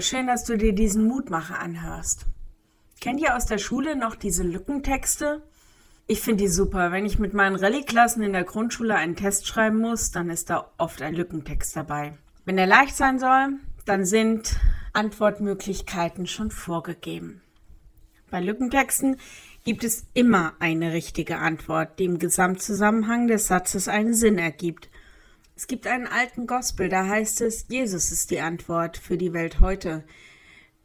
Schön, dass du dir diesen Mutmacher anhörst. Kennt ihr aus der Schule noch diese Lückentexte? Ich finde die super. Wenn ich mit meinen Rallye-Klassen in der Grundschule einen Test schreiben muss, dann ist da oft ein Lückentext dabei. Wenn er leicht sein soll, dann sind Antwortmöglichkeiten schon vorgegeben. Bei Lückentexten gibt es immer eine richtige Antwort, die im Gesamtzusammenhang des Satzes einen Sinn ergibt. Es gibt einen alten Gospel, da heißt es, Jesus ist die Antwort für die Welt heute.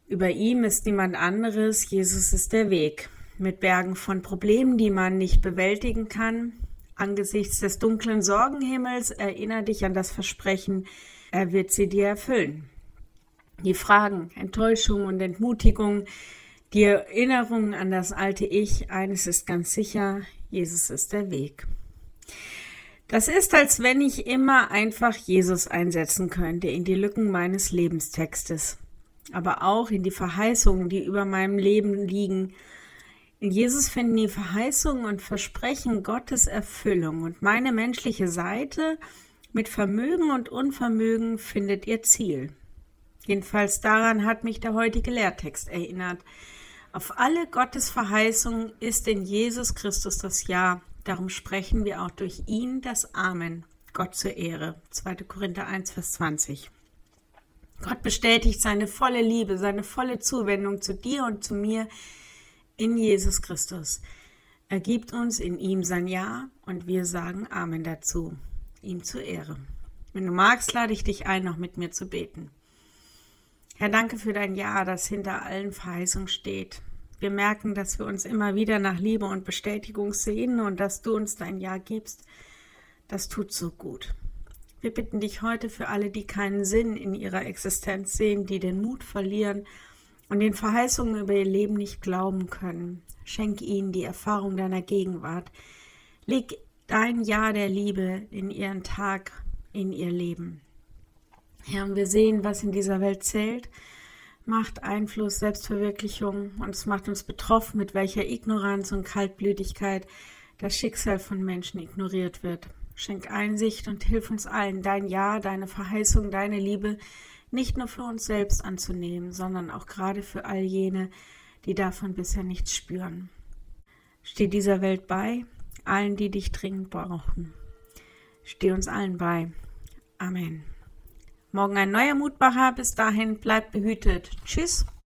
Über ihm ist niemand anderes, Jesus ist der Weg. Mit Bergen von Problemen, die man nicht bewältigen kann. Angesichts des dunklen Sorgenhimmels erinnere dich an das Versprechen, er wird sie dir erfüllen. Die Fragen, Enttäuschung und Entmutigung, die Erinnerung an das alte Ich, eines ist ganz sicher, Jesus ist der Weg. Das ist, als wenn ich immer einfach Jesus einsetzen könnte in die Lücken meines Lebenstextes, aber auch in die Verheißungen, die über meinem Leben liegen. In Jesus finden die Verheißungen und Versprechen Gottes Erfüllung und meine menschliche Seite mit Vermögen und Unvermögen findet ihr Ziel. Jedenfalls daran hat mich der heutige Lehrtext erinnert. Auf alle Gottes Verheißungen ist in Jesus Christus das Ja. Darum sprechen wir auch durch ihn das Amen. Gott zur Ehre. 2. Korinther 1, Vers 20. Gott bestätigt seine volle Liebe, seine volle Zuwendung zu dir und zu mir in Jesus Christus. Er gibt uns in ihm sein Ja und wir sagen Amen dazu. Ihm zur Ehre. Wenn du magst, lade ich dich ein, noch mit mir zu beten. Herr, danke für dein Ja, das hinter allen Verheißungen steht. Wir merken, dass wir uns immer wieder nach Liebe und Bestätigung sehnen und dass du uns dein Ja gibst. Das tut so gut. Wir bitten dich heute für alle, die keinen Sinn in ihrer Existenz sehen, die den Mut verlieren und den Verheißungen über ihr Leben nicht glauben können. Schenk ihnen die Erfahrung deiner Gegenwart. Leg dein Ja der Liebe in ihren Tag, in ihr Leben. Herr, und wir sehen, was in dieser Welt zählt. Macht Einfluss, Selbstverwirklichung und es macht uns betroffen, mit welcher Ignoranz und Kaltblütigkeit das Schicksal von Menschen ignoriert wird. Schenk Einsicht und hilf uns allen, dein Ja, deine Verheißung, deine Liebe nicht nur für uns selbst anzunehmen, sondern auch gerade für all jene, die davon bisher nichts spüren. Steh dieser Welt bei, allen, die dich dringend brauchen. Steh uns allen bei. Amen. Morgen ein neuer Mutmacher. Bis dahin bleibt behütet. Tschüss.